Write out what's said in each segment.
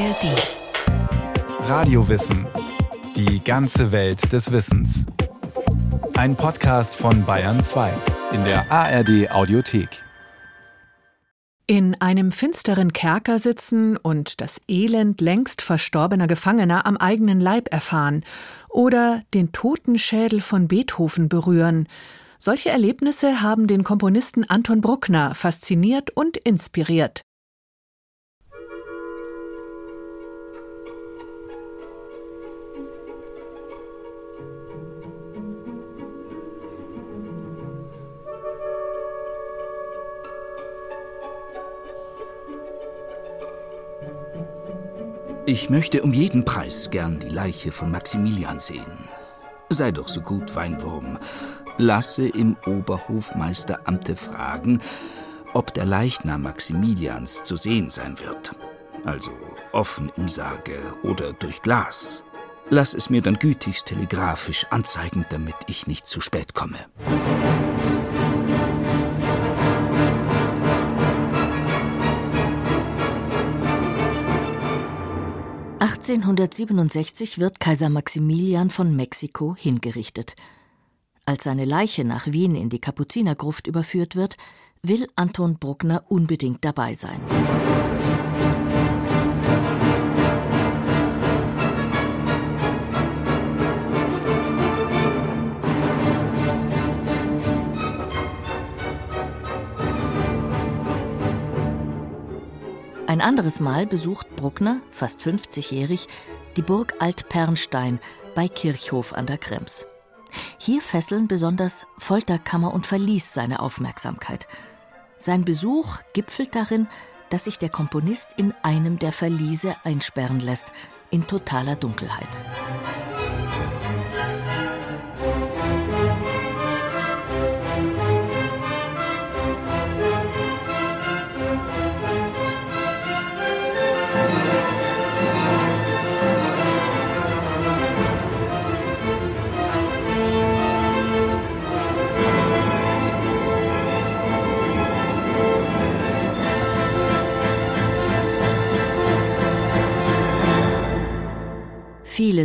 ARD. Radiowissen. Die ganze Welt des Wissens. Ein Podcast von Bayern 2 in der ARD Audiothek. In einem finsteren Kerker sitzen und das Elend längst verstorbener Gefangener am eigenen Leib erfahren oder den Totenschädel von Beethoven berühren. Solche Erlebnisse haben den Komponisten Anton Bruckner fasziniert und inspiriert. Ich möchte um jeden Preis gern die Leiche von Maximilian sehen. Sei doch so gut, Weinwurm. Lasse im Oberhofmeisteramte fragen, ob der Leichnam Maximilians zu sehen sein wird. Also offen im Sarge oder durch Glas. Lass es mir dann gütigst telegrafisch anzeigen, damit ich nicht zu spät komme. 1867 wird Kaiser Maximilian von Mexiko hingerichtet. Als seine Leiche nach Wien in die Kapuzinergruft überführt wird, will Anton Bruckner unbedingt dabei sein. Ein anderes Mal besucht Bruckner, fast 50-jährig, die Burg Altpernstein bei Kirchhof an der Krems. Hier fesseln besonders Folterkammer und Verlies seine Aufmerksamkeit. Sein Besuch gipfelt darin, dass sich der Komponist in einem der Verliese einsperren lässt, in totaler Dunkelheit.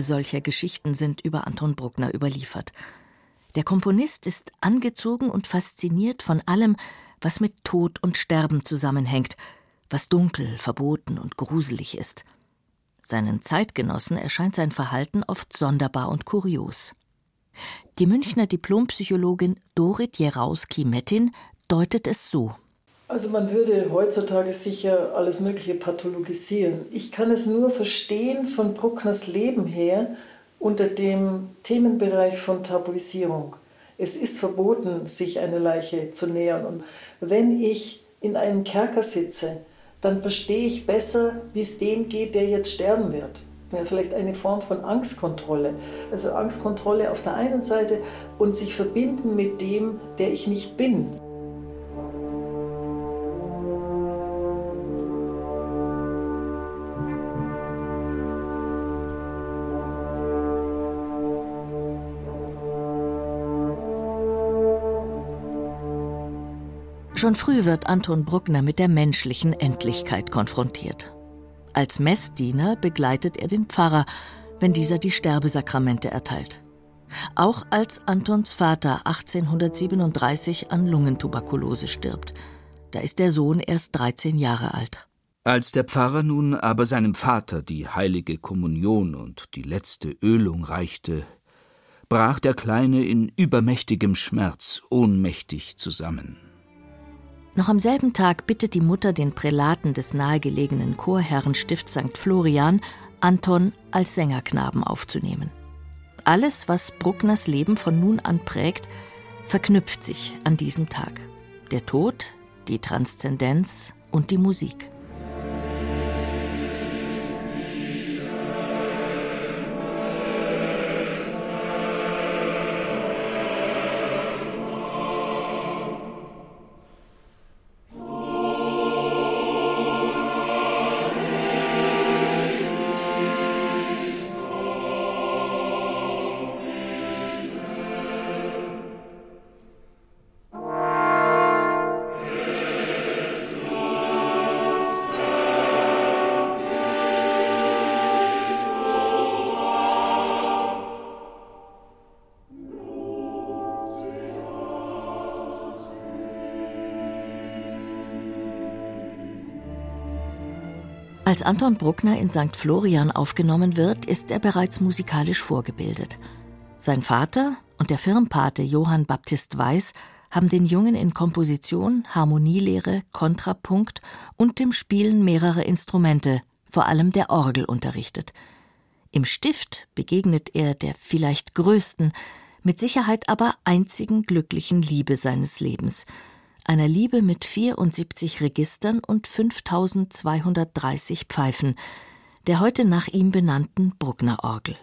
Solcher Geschichten sind über Anton Bruckner überliefert. Der Komponist ist angezogen und fasziniert von allem, was mit Tod und Sterben zusammenhängt, was dunkel, verboten und gruselig ist. Seinen Zeitgenossen erscheint sein Verhalten oft sonderbar und kurios. Die Münchner Diplompsychologin Dorit Jerauski-Mettin deutet es so. Also man würde heutzutage sicher alles Mögliche pathologisieren. Ich kann es nur verstehen von Bruckners Leben her unter dem Themenbereich von Tabuisierung. Es ist verboten, sich einer Leiche zu nähern. Und wenn ich in einem Kerker sitze, dann verstehe ich besser, wie es dem geht, der jetzt sterben wird. Ja, vielleicht eine Form von Angstkontrolle. Also Angstkontrolle auf der einen Seite und sich verbinden mit dem, der ich nicht bin. Schon früh wird Anton Bruckner mit der menschlichen Endlichkeit konfrontiert. Als Messdiener begleitet er den Pfarrer, wenn dieser die Sterbesakramente erteilt. Auch als Antons Vater 1837 an Lungentuberkulose stirbt. Da ist der Sohn erst 13 Jahre alt. Als der Pfarrer nun aber seinem Vater die heilige Kommunion und die letzte Ölung reichte, brach der Kleine in übermächtigem Schmerz ohnmächtig zusammen. Noch am selben Tag bittet die Mutter den Prälaten des nahegelegenen Chorherrenstift St. Florian, Anton als Sängerknaben aufzunehmen. Alles, was Bruckners Leben von nun an prägt, verknüpft sich an diesem Tag. Der Tod, die Transzendenz und die Musik. Als Anton Bruckner in St. Florian aufgenommen wird, ist er bereits musikalisch vorgebildet. Sein Vater und der Firmpate Johann Baptist Weiß haben den Jungen in Komposition, Harmonielehre, Kontrapunkt und dem Spielen mehrerer Instrumente, vor allem der Orgel, unterrichtet. Im Stift begegnet er der vielleicht größten, mit Sicherheit aber einzigen glücklichen Liebe seines Lebens – einer Liebe mit 74 Registern und 5230 Pfeifen, der heute nach ihm benannten Bruckner Orgel.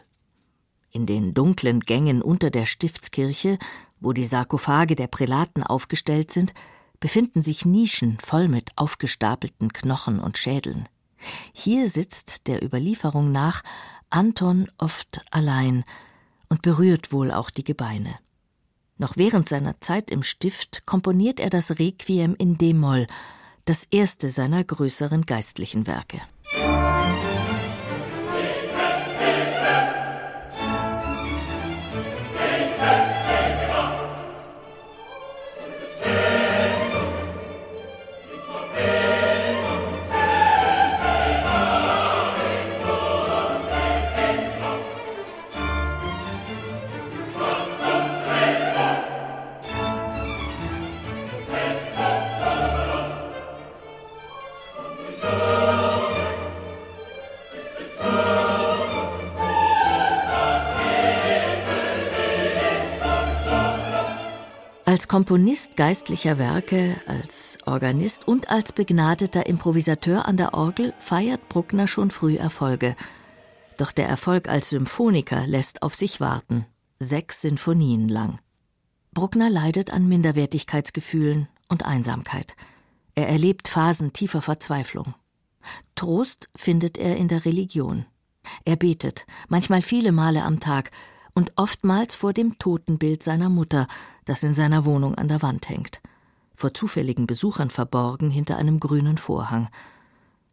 In den dunklen Gängen unter der Stiftskirche, wo die Sarkophage der Prälaten aufgestellt sind, befinden sich Nischen voll mit aufgestapelten Knochen und Schädeln. Hier sitzt der Überlieferung nach Anton oft allein und berührt wohl auch die Gebeine. Noch während seiner Zeit im Stift komponiert er das Requiem in D-Moll, das erste seiner größeren geistlichen Werke. Als Komponist geistlicher Werke, als Organist und als begnadeter Improvisateur an der Orgel feiert Bruckner schon früh Erfolge. Doch der Erfolg als Symphoniker lässt auf sich warten. Sechs Sinfonien lang. Bruckner leidet an Minderwertigkeitsgefühlen und Einsamkeit. Er erlebt Phasen tiefer Verzweiflung. Trost findet er in der Religion. Er betet, manchmal viele Male am Tag, und oftmals vor dem Totenbild seiner Mutter, das in seiner Wohnung an der Wand hängt, vor zufälligen Besuchern verborgen hinter einem grünen Vorhang.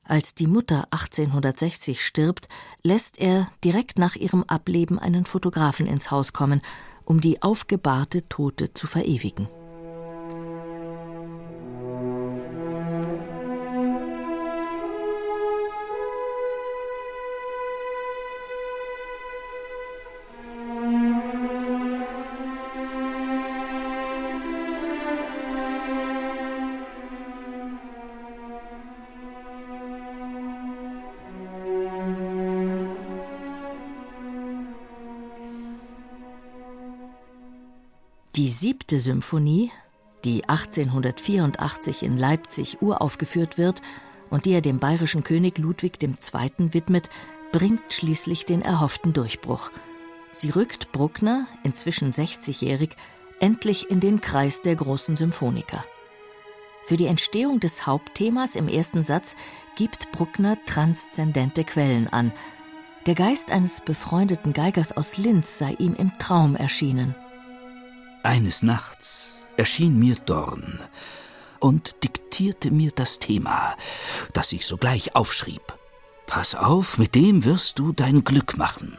Als die Mutter 1860 stirbt, lässt er direkt nach ihrem Ableben einen Fotografen ins Haus kommen, um die aufgebahrte Tote zu verewigen. Die siebte Symphonie, die 1884 in Leipzig uraufgeführt wird und die er dem bayerischen König Ludwig II. widmet, bringt schließlich den erhofften Durchbruch. Sie rückt Bruckner, inzwischen 60-jährig, endlich in den Kreis der großen Symphoniker. Für die Entstehung des Hauptthemas im ersten Satz gibt Bruckner transzendente Quellen an. Der Geist eines befreundeten Geigers aus Linz sei ihm im Traum erschienen. Eines Nachts erschien mir Dorn und diktierte mir das Thema, das ich sogleich aufschrieb. Pass auf, mit dem wirst du dein Glück machen.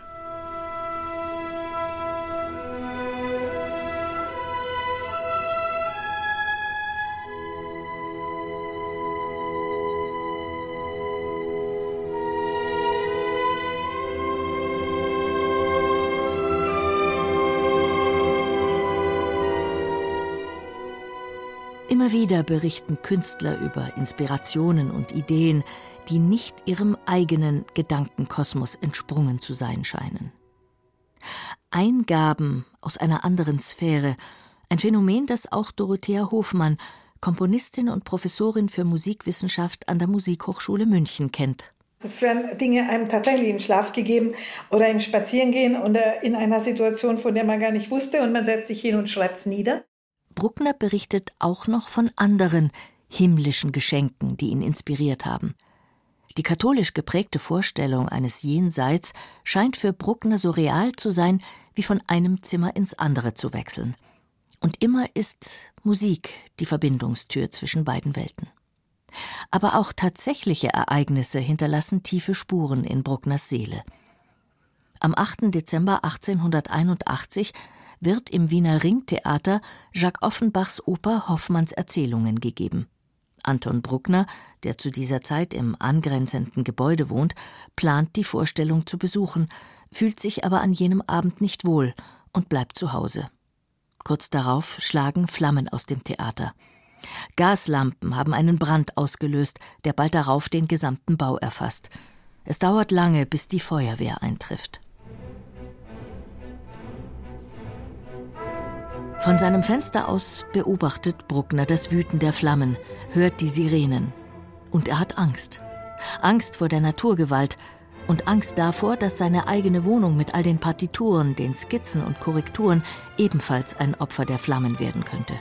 Wieder berichten Künstler über Inspirationen und Ideen, die nicht ihrem eigenen Gedankenkosmos entsprungen zu sein scheinen. Eingaben aus einer anderen Sphäre, ein Phänomen, das auch Dorothea Hofmann, Komponistin und Professorin für Musikwissenschaft an der Musikhochschule München kennt. Es werden Dinge einem tatsächlich im Schlaf gegeben oder im Spazierengehen oder in einer Situation, von der man gar nicht wusste und man setzt sich hin und schreibt es nieder. Bruckner berichtet auch noch von anderen himmlischen Geschenken, die ihn inspiriert haben. Die katholisch geprägte Vorstellung eines Jenseits scheint für Bruckner so real zu sein, wie von einem Zimmer ins andere zu wechseln. Und immer ist Musik die Verbindungstür zwischen beiden Welten. Aber auch tatsächliche Ereignisse hinterlassen tiefe Spuren in Bruckners Seele. Am 8. Dezember 1881 wird im Wiener Ringtheater Jacques Offenbachs Oper Hoffmanns Erzählungen gegeben. Anton Bruckner, der zu dieser Zeit im angrenzenden Gebäude wohnt, plant die Vorstellung zu besuchen, fühlt sich aber an jenem Abend nicht wohl und bleibt zu Hause. Kurz darauf schlagen Flammen aus dem Theater. Gaslampen haben einen Brand ausgelöst, der bald darauf den gesamten Bau erfasst. Es dauert lange, bis die Feuerwehr eintrifft. Von seinem Fenster aus beobachtet Bruckner das Wüten der Flammen, hört die Sirenen. Und er hat Angst. Angst vor der Naturgewalt und Angst davor, dass seine eigene Wohnung mit all den Partituren, den Skizzen und Korrekturen ebenfalls ein Opfer der Flammen werden könnte.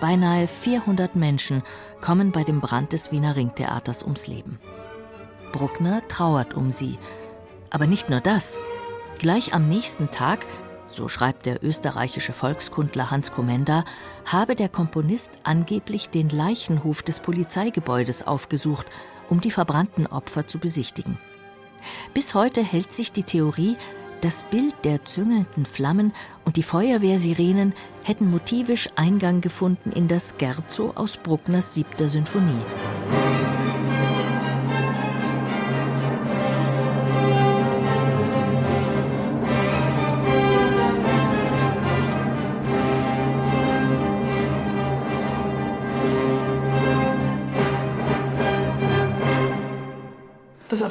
Beinahe 400 Menschen kommen bei dem Brand des Wiener Ringtheaters ums Leben. Bruckner trauert um sie. Aber nicht nur das. Gleich am nächsten Tag so schreibt der österreichische Volkskundler Hans Komenda, habe der Komponist angeblich den Leichenhof des Polizeigebäudes aufgesucht, um die verbrannten Opfer zu besichtigen. Bis heute hält sich die Theorie, das Bild der züngelnden Flammen und die Feuerwehrsirenen hätten motivisch Eingang gefunden in das Scherzo aus Bruckners siebter Sinfonie.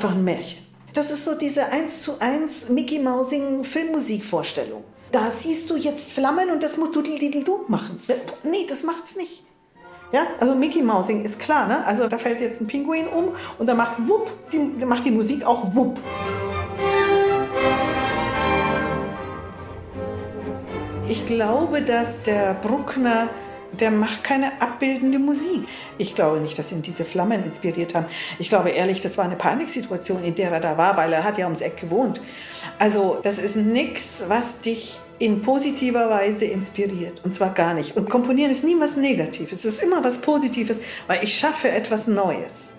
Einfach ein Märchen. Das ist so diese 1 zu 1 Mickey Mousing Filmmusikvorstellung. Da siehst du jetzt Flammen und das musst du du machen. Nee, das macht's nicht. Ja, also Mickey Mousing ist klar, ne? Also da fällt jetzt ein Pinguin um und da macht wupp, die, macht die Musik auch wupp. Ich glaube, dass der Bruckner der macht keine abbildende Musik. Ich glaube nicht, dass ihn diese Flammen inspiriert haben. Ich glaube ehrlich, das war eine Paniksituation, in der er da war, weil er hat ja ums Eck gewohnt. Also das ist nichts, was dich in positiver Weise inspiriert. Und zwar gar nicht. Und komponieren ist nie was Negatives. Es ist immer was Positives, weil ich schaffe etwas Neues.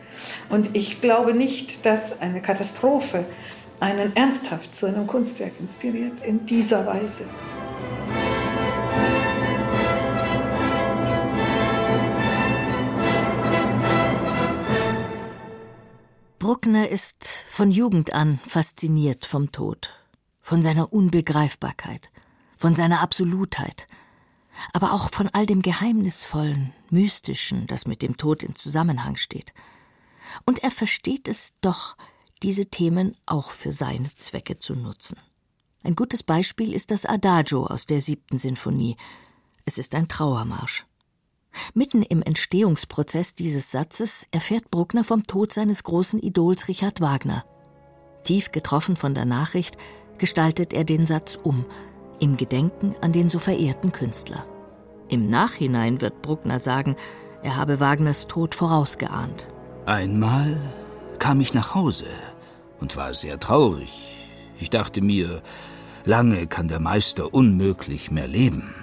Und ich glaube nicht, dass eine Katastrophe einen ernsthaft zu einem Kunstwerk inspiriert in dieser Weise. Bruckner ist von Jugend an fasziniert vom Tod, von seiner Unbegreifbarkeit, von seiner Absolutheit, aber auch von all dem Geheimnisvollen, Mystischen, das mit dem Tod in Zusammenhang steht. Und er versteht es doch, diese Themen auch für seine Zwecke zu nutzen. Ein gutes Beispiel ist das Adagio aus der siebten Sinfonie. Es ist ein Trauermarsch. Mitten im Entstehungsprozess dieses Satzes erfährt Bruckner vom Tod seines großen Idols Richard Wagner. Tief getroffen von der Nachricht gestaltet er den Satz um, im Gedenken an den so verehrten Künstler. Im Nachhinein wird Bruckner sagen, er habe Wagners Tod vorausgeahnt. Einmal kam ich nach Hause und war sehr traurig. Ich dachte mir, lange kann der Meister unmöglich mehr leben.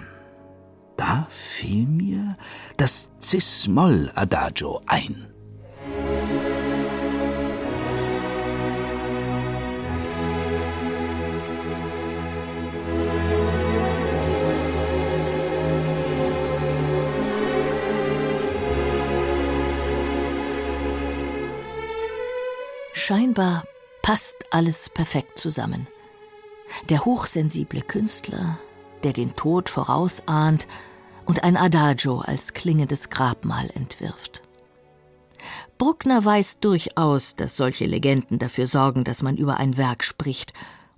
Da fiel mir das Cis-Moll-Adagio ein. Scheinbar passt alles perfekt zusammen. Der hochsensible Künstler, der den Tod vorausahnt und ein Adagio als klingendes Grabmal entwirft. Bruckner weiß durchaus, dass solche Legenden dafür sorgen, dass man über ein Werk spricht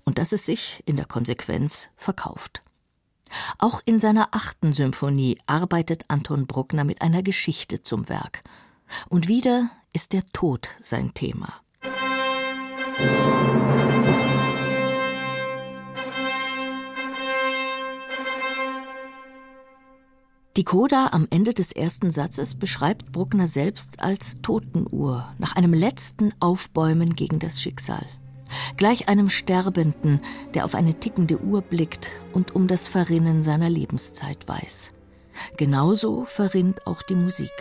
und dass es sich in der Konsequenz verkauft. Auch in seiner achten Symphonie arbeitet Anton Bruckner mit einer Geschichte zum Werk. Und wieder ist der Tod sein Thema. Die Coda am Ende des ersten Satzes beschreibt Bruckner selbst als Totenuhr, nach einem letzten Aufbäumen gegen das Schicksal. Gleich einem Sterbenden, der auf eine tickende Uhr blickt und um das Verrinnen seiner Lebenszeit weiß. Genauso verrinnt auch die Musik.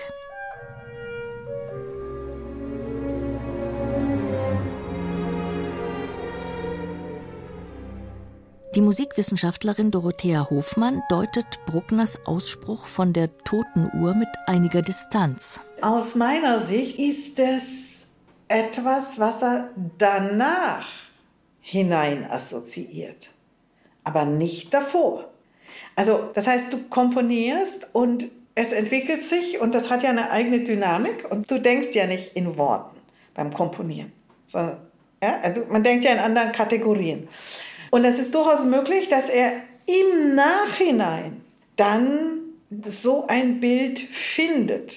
Die Musikwissenschaftlerin Dorothea Hofmann deutet Bruckners Ausspruch von der toten Uhr mit einiger Distanz. Aus meiner Sicht ist es etwas, was er danach hinein assoziiert, aber nicht davor. Also das heißt, du komponierst und es entwickelt sich und das hat ja eine eigene Dynamik und du denkst ja nicht in Worten beim Komponieren, sondern ja, also man denkt ja in anderen Kategorien. Und es ist durchaus möglich, dass er im Nachhinein dann so ein Bild findet,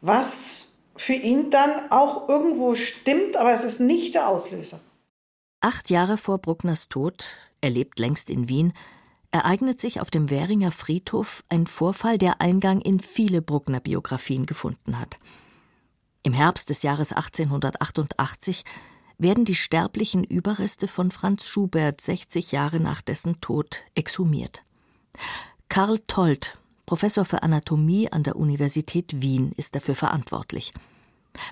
was für ihn dann auch irgendwo stimmt, aber es ist nicht der Auslöser. Acht Jahre vor Bruckners Tod, er lebt längst in Wien, ereignet sich auf dem Währinger Friedhof ein Vorfall, der Eingang in viele Bruckner-Biografien gefunden hat. Im Herbst des Jahres 1888 werden die sterblichen Überreste von Franz Schubert 60 Jahre nach dessen Tod exhumiert. Karl Tolt, Professor für Anatomie an der Universität Wien, ist dafür verantwortlich.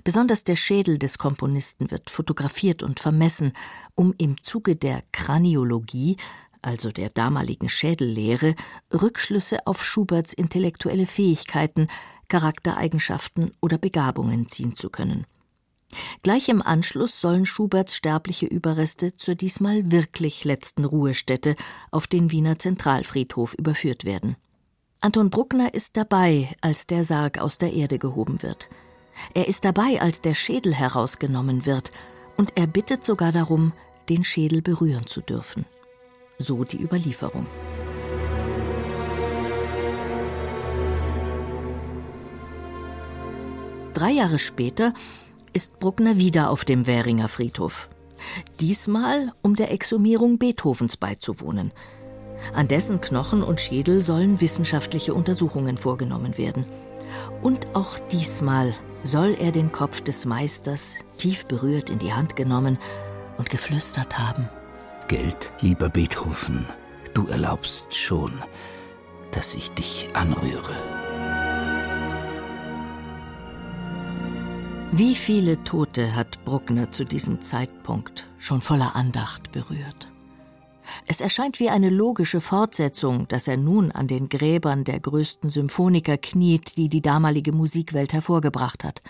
Besonders der Schädel des Komponisten wird fotografiert und vermessen, um im Zuge der Kraniologie, also der damaligen Schädellehre, Rückschlüsse auf Schuberts intellektuelle Fähigkeiten, Charaktereigenschaften oder Begabungen ziehen zu können. Gleich im Anschluss sollen Schuberts sterbliche Überreste zur diesmal wirklich letzten Ruhestätte auf den Wiener Zentralfriedhof überführt werden. Anton Bruckner ist dabei, als der Sarg aus der Erde gehoben wird. Er ist dabei, als der Schädel herausgenommen wird, und er bittet sogar darum, den Schädel berühren zu dürfen. So die Überlieferung. Drei Jahre später ist Bruckner wieder auf dem Währinger Friedhof. Diesmal, um der Exhumierung Beethovens beizuwohnen. An dessen Knochen und Schädel sollen wissenschaftliche Untersuchungen vorgenommen werden. Und auch diesmal soll er den Kopf des Meisters tief berührt in die Hand genommen und geflüstert haben. Geld, lieber Beethoven, du erlaubst schon, dass ich dich anrühre. Wie viele Tote hat Bruckner zu diesem Zeitpunkt schon voller Andacht berührt? Es erscheint wie eine logische Fortsetzung, dass er nun an den Gräbern der größten Symphoniker kniet, die die damalige Musikwelt hervorgebracht hat.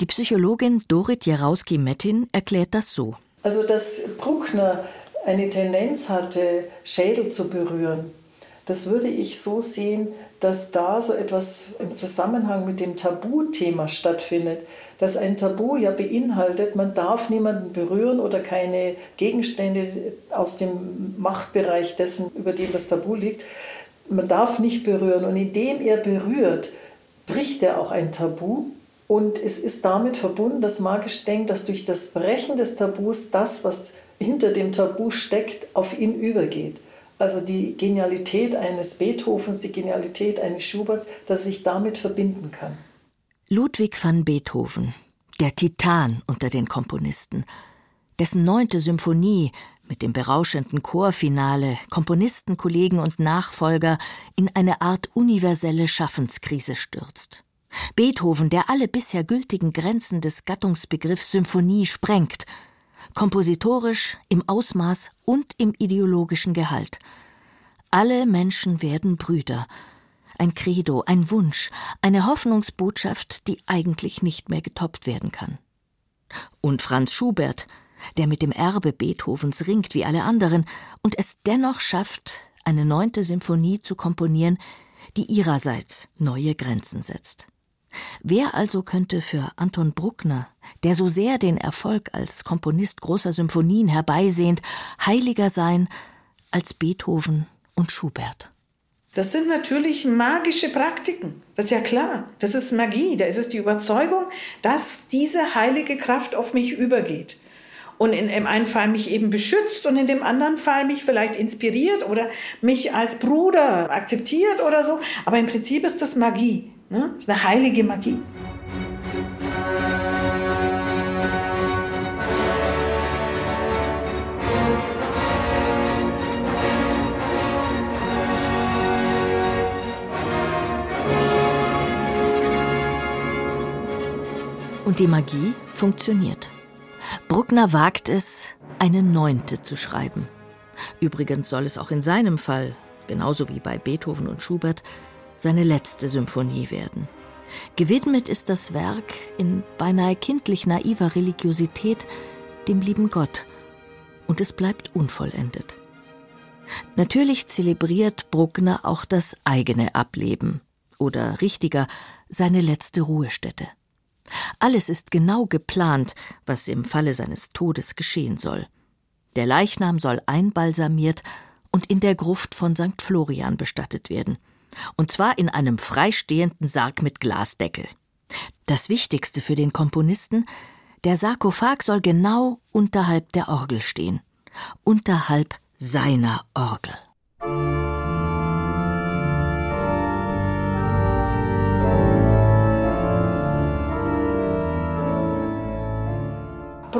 Die Psychologin Dorit Jarowski-Mettin erklärt das so. Also, dass Bruckner eine Tendenz hatte, Schädel zu berühren, das würde ich so sehen, dass da so etwas im Zusammenhang mit dem Tabuthema stattfindet dass ein Tabu ja beinhaltet, man darf niemanden berühren oder keine Gegenstände aus dem Machtbereich dessen, über dem das Tabu liegt. Man darf nicht berühren. Und indem er berührt, bricht er auch ein Tabu. Und es ist damit verbunden, dass magisch denkt, dass durch das Brechen des Tabus das, was hinter dem Tabu steckt, auf ihn übergeht. Also die Genialität eines Beethovens, die Genialität eines Schuberts, dass er sich damit verbinden kann. Ludwig van Beethoven, der Titan unter den Komponisten, dessen neunte Symphonie mit dem berauschenden Chorfinale Komponistenkollegen und Nachfolger in eine Art universelle Schaffenskrise stürzt. Beethoven, der alle bisher gültigen Grenzen des Gattungsbegriffs Symphonie sprengt, kompositorisch, im Ausmaß und im ideologischen Gehalt. Alle Menschen werden Brüder, ein Credo, ein Wunsch, eine Hoffnungsbotschaft, die eigentlich nicht mehr getoppt werden kann. Und Franz Schubert, der mit dem Erbe Beethovens ringt wie alle anderen und es dennoch schafft, eine neunte Symphonie zu komponieren, die ihrerseits neue Grenzen setzt. Wer also könnte für Anton Bruckner, der so sehr den Erfolg als Komponist großer Symphonien herbeisehnt, heiliger sein als Beethoven und Schubert? Das sind natürlich magische Praktiken. Das ist ja klar. Das ist Magie. Da ist es die Überzeugung, dass diese heilige Kraft auf mich übergeht. Und in dem einen Fall mich eben beschützt und in dem anderen Fall mich vielleicht inspiriert oder mich als Bruder akzeptiert oder so. Aber im Prinzip ist das Magie. Ne? Das ist eine heilige Magie. Und die Magie funktioniert. Bruckner wagt es, eine Neunte zu schreiben. Übrigens soll es auch in seinem Fall, genauso wie bei Beethoven und Schubert, seine letzte Symphonie werden. Gewidmet ist das Werk in beinahe kindlich naiver Religiosität dem lieben Gott, und es bleibt unvollendet. Natürlich zelebriert Bruckner auch das eigene Ableben oder richtiger seine letzte Ruhestätte. Alles ist genau geplant, was im Falle seines Todes geschehen soll. Der Leichnam soll einbalsamiert und in der Gruft von St. Florian bestattet werden. Und zwar in einem freistehenden Sarg mit Glasdeckel. Das Wichtigste für den Komponisten, der Sarkophag soll genau unterhalb der Orgel stehen. Unterhalb seiner Orgel.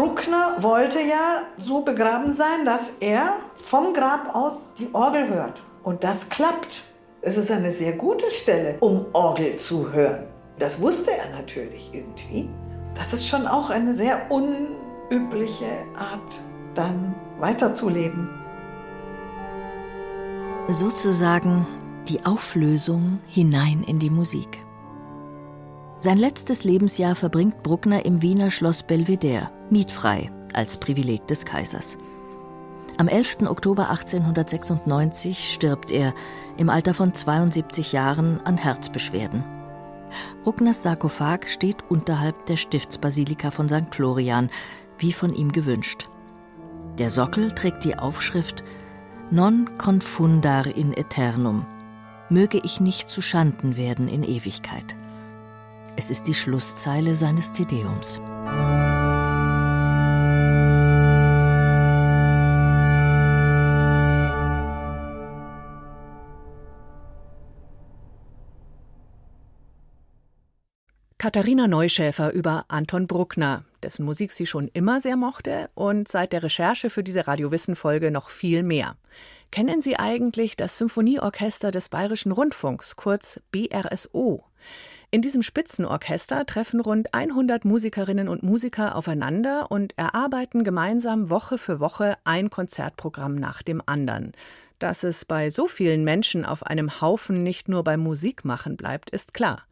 Bruckner wollte ja so begraben sein, dass er vom Grab aus die Orgel hört. Und das klappt. Es ist eine sehr gute Stelle, um Orgel zu hören. Das wusste er natürlich irgendwie. Das ist schon auch eine sehr unübliche Art, dann weiterzuleben. Sozusagen die Auflösung hinein in die Musik. Sein letztes Lebensjahr verbringt Bruckner im Wiener Schloss Belvedere, mietfrei, als Privileg des Kaisers. Am 11. Oktober 1896 stirbt er im Alter von 72 Jahren an Herzbeschwerden. Bruckners Sarkophag steht unterhalb der Stiftsbasilika von St. Florian, wie von ihm gewünscht. Der Sockel trägt die Aufschrift Non confundar in eternum. Möge ich nicht zu Schanden werden in Ewigkeit. Es ist die Schlusszeile seines Tedeums. Katharina Neuschäfer über Anton Bruckner, dessen Musik sie schon immer sehr mochte und seit der Recherche für diese Radiowissen-Folge noch viel mehr. Kennen Sie eigentlich das Symphonieorchester des Bayerischen Rundfunks, kurz BRSO? In diesem Spitzenorchester treffen rund 100 Musikerinnen und Musiker aufeinander und erarbeiten gemeinsam Woche für Woche ein Konzertprogramm nach dem anderen. Dass es bei so vielen Menschen auf einem Haufen nicht nur beim Musikmachen bleibt, ist klar.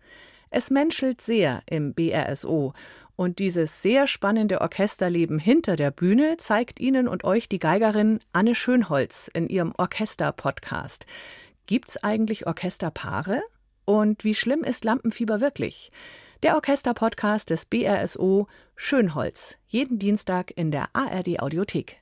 Es menschelt sehr im BRSO und dieses sehr spannende Orchesterleben hinter der Bühne zeigt Ihnen und euch die Geigerin Anne Schönholz in ihrem Orchester-Podcast. Gibt's eigentlich Orchesterpaare? Und wie schlimm ist Lampenfieber wirklich? Der Orchester-Podcast des BRSO Schönholz. Jeden Dienstag in der ARD Audiothek.